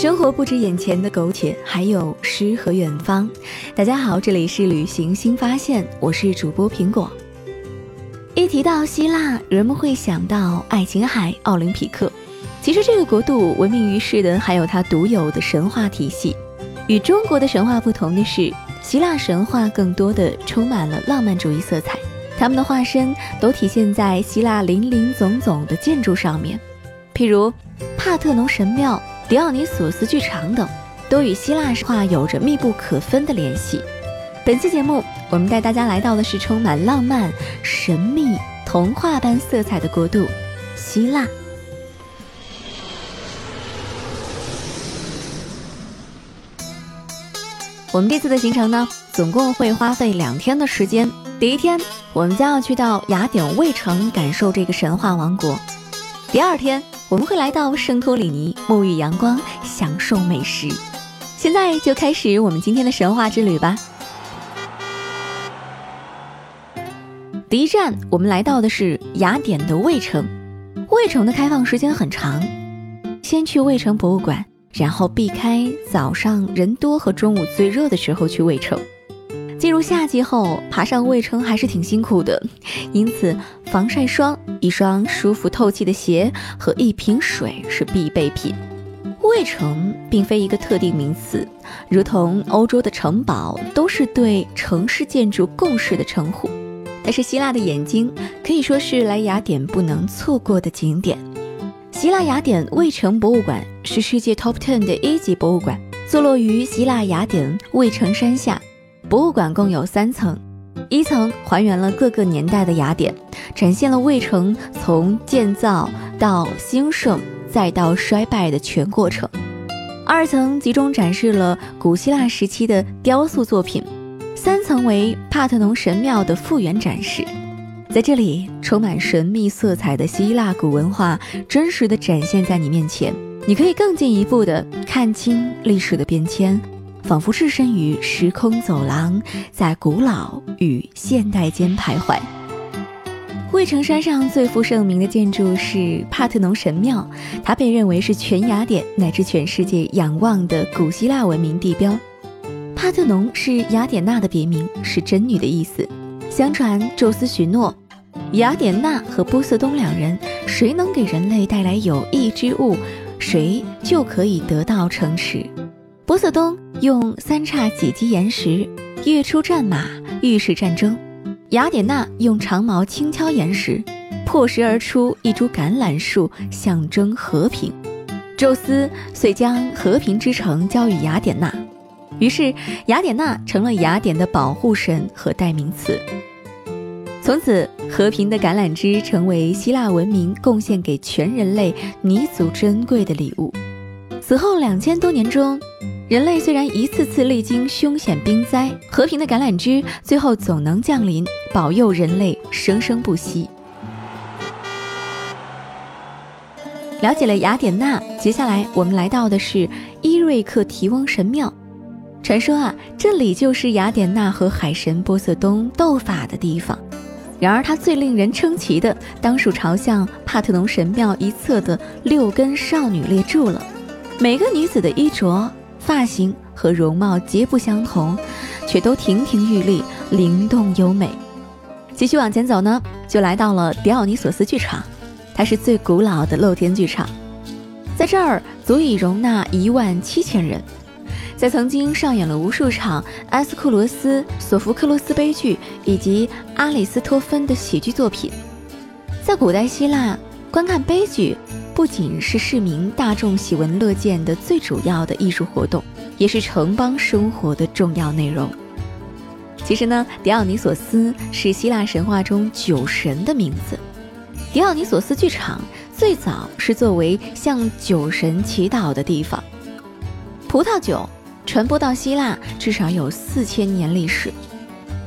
生活不止眼前的苟且，还有诗和远方。大家好，这里是旅行新发现，我是主播苹果。一提到希腊，人们会想到爱琴海、奥林匹克。其实这个国度闻名于世的还有它独有的神话体系。与中国的神话不同的是，希腊神话更多的充满了浪漫主义色彩，他们的化身都体现在希腊林林总总的建筑上面，譬如帕特农神庙。迪奥尼索斯剧场等，都与希腊神话有着密不可分的联系。本期节目，我们带大家来到的是充满浪漫、神秘、童话般色彩的国度——希腊。我们这次的行程呢，总共会花费两天的时间。第一天，我们将要去到雅典卫城，感受这个神话王国。第二天。我们会来到圣托里尼沐浴阳光，享受美食。现在就开始我们今天的神话之旅吧。第一站，我们来到的是雅典的卫城。卫城的开放时间很长，先去卫城博物馆，然后避开早上人多和中午最热的时候去卫城。进入夏季后，爬上卫城还是挺辛苦的，因此防晒霜、一双舒服透气的鞋和一瓶水是必备品。卫城并非一个特定名词，如同欧洲的城堡都是对城市建筑共识的称呼。但是希腊的眼睛可以说是来雅典不能错过的景点。希腊雅典卫城博物馆是世界 Top Ten 的一级博物馆，坐落于希腊雅典卫城山下。博物馆共有三层，一层还原了各个年代的雅典，展现了卫城从建造到兴盛再到衰败的全过程；二层集中展示了古希腊时期的雕塑作品；三层为帕特农神庙的复原展示。在这里，充满神秘色彩的希腊古文化真实的展现在你面前，你可以更进一步的看清历史的变迁。仿佛置身于时空走廊，在古老与现代间徘徊。卫城山上最负盛名的建筑是帕特农神庙，它被认为是全雅典乃至全世界仰望的古希腊文明地标。帕特农是雅典娜的别名，是真女的意思。相传宙斯许诺，雅典娜和波塞冬两人，谁能给人类带来有益之物，谁就可以得到城池。波塞冬用三叉戟击岩石，跃出战马，预示战争；雅典娜用长矛轻敲岩石，破石而出一株橄榄树，象征和平。宙斯遂将和平之城交予雅典娜，于是雅典娜成了雅典的保护神和代名词。从此，和平的橄榄枝成为希腊文明贡献给全人类弥足珍贵的礼物。此后两千多年中。人类虽然一次次历经凶险冰灾，和平的橄榄枝最后总能降临，保佑人类生生不息。了解了雅典娜，接下来我们来到的是伊瑞克提翁神庙。传说啊，这里就是雅典娜和海神波塞冬斗法的地方。然而，它最令人称奇的，当属朝向帕特农神庙一侧的六根少女列柱了。每个女子的衣着。发型和容貌皆不相同，却都亭亭玉立、灵动优美。继续往前走呢，就来到了迪奥尼索斯剧场，它是最古老的露天剧场，在这儿足以容纳一万七千人。在曾经上演了无数场埃斯库罗斯、索福克罗斯悲剧以及阿里斯托芬的喜剧作品。在古代希腊，观看悲剧不仅是市民大众喜闻乐见的最主要的艺术活动，也是城邦生活的重要内容。其实呢，狄奥尼索斯是希腊神话中酒神的名字。狄奥尼索斯剧场最早是作为向酒神祈祷的地方。葡萄酒传播到希腊至少有四千年历史，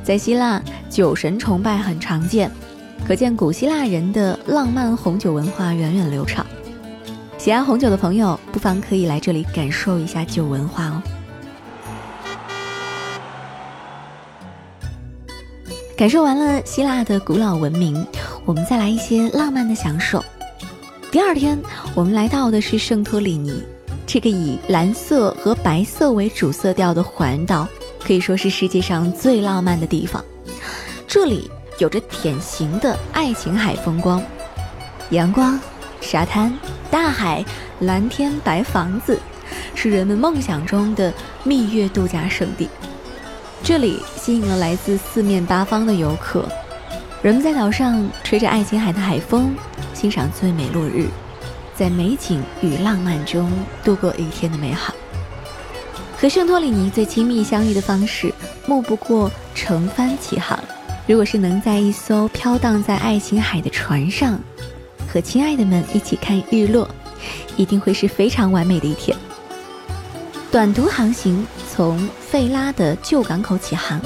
在希腊酒神崇拜很常见，可见古希腊人的浪漫红酒文化源远流长。喜爱红酒的朋友不妨可以来这里感受一下酒文化哦。感受完了希腊的古老文明，我们再来一些浪漫的享受。第二天，我们来到的是圣托里尼，这个以蓝色和白色为主色调的环岛，可以说是世界上最浪漫的地方。这里有着典型的爱琴海风光：阳光、沙滩、大海、蓝天、白房子，是人们梦想中的蜜月度假胜地。这里吸引了来自四面八方的游客，人们在岛上吹着爱琴海的海风，欣赏最美落日，在美景与浪漫中度过一天的美好。和圣托里尼最亲密相遇的方式，莫不过乘帆起航。如果是能在一艘飘荡在爱琴海的船上，和亲爱的们一起看日落，一定会是非常完美的一天。短途航行。从费拉的旧港口起航，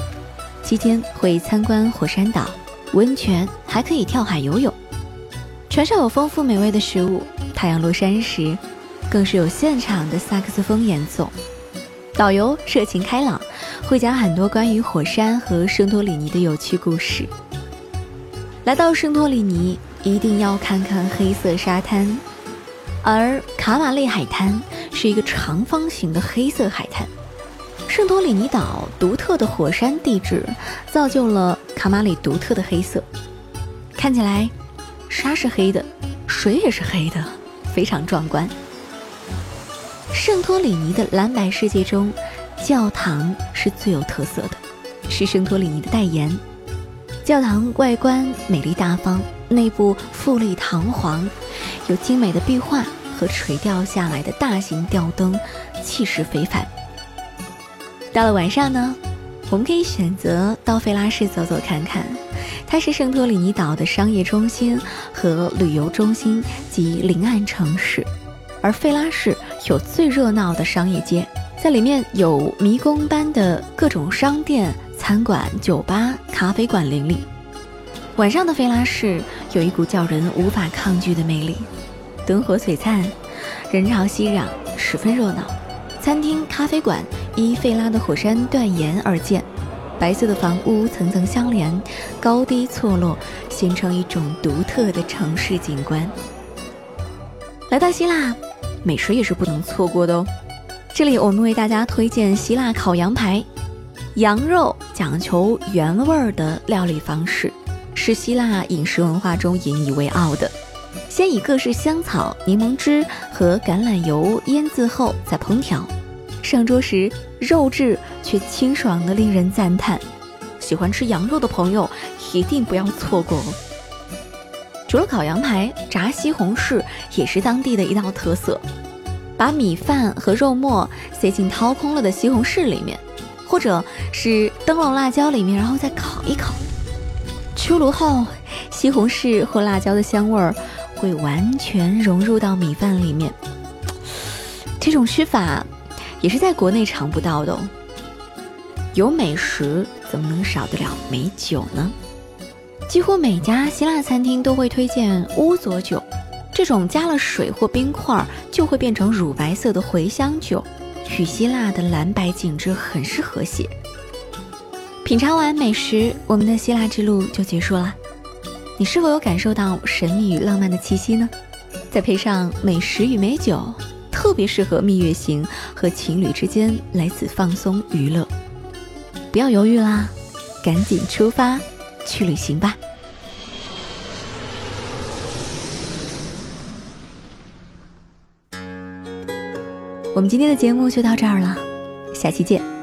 期间会参观火山岛、温泉，还可以跳海游泳。船上有丰富美味的食物，太阳落山时，更是有现场的萨克斯风演奏。导游热情开朗，会讲很多关于火山和圣托里尼的有趣故事。来到圣托里尼，一定要看看黑色沙滩，而卡马利海滩是一个长方形的黑色海滩。圣托里尼岛独特的火山地质，造就了卡马里独特的黑色。看起来，沙是黑的，水也是黑的，非常壮观。圣托里尼的蓝白世界中，教堂是最有特色的，是圣托里尼的代言。教堂外观美丽大方，内部富丽堂皇，有精美的壁画和垂钓下来的大型吊灯，气势非凡。到了晚上呢，我们可以选择到费拉市走走看看，它是圣托里尼岛的商业中心和旅游中心及临岸城市，而费拉市有最热闹的商业街，在里面有迷宫般的各种商店、餐馆、酒吧、咖啡馆林立。晚上的费拉市有一股叫人无法抗拒的魅力，灯火璀璨，人潮熙攘，十分热闹。餐厅、咖啡馆依费拉的火山断岩而建，白色的房屋层层相连，高低错落，形成一种独特的城市景观。来到希腊，美食也是不能错过的哦。这里我们为大家推荐希腊烤羊排，羊肉讲求原味儿的料理方式，是希腊饮食文化中引以为傲的。先以各式香草、柠檬汁和橄榄油腌渍后再烹调，上桌时肉质却清爽的令人赞叹。喜欢吃羊肉的朋友一定不要错过哦。除了烤羊排，炸西红柿也是当地的一道特色。把米饭和肉末塞进掏空了的西红柿里面，或者是灯笼辣椒里面，然后再烤一烤。出炉后，西红柿或辣椒的香味儿。会完全融入到米饭里面，这种吃法也是在国内尝不到的哦。有美食怎么能少得了美酒呢？几乎每家希腊餐厅都会推荐乌佐酒，这种加了水或冰块就会变成乳白色的茴香酒，与希腊的蓝白景致很是和谐。品尝完美食，我们的希腊之路就结束了。你是否有感受到神秘与浪漫的气息呢？再配上美食与美酒，特别适合蜜月行和情侣之间来此放松娱乐。不要犹豫啦，赶紧出发去旅行吧！我们今天的节目就到这儿了。下期见。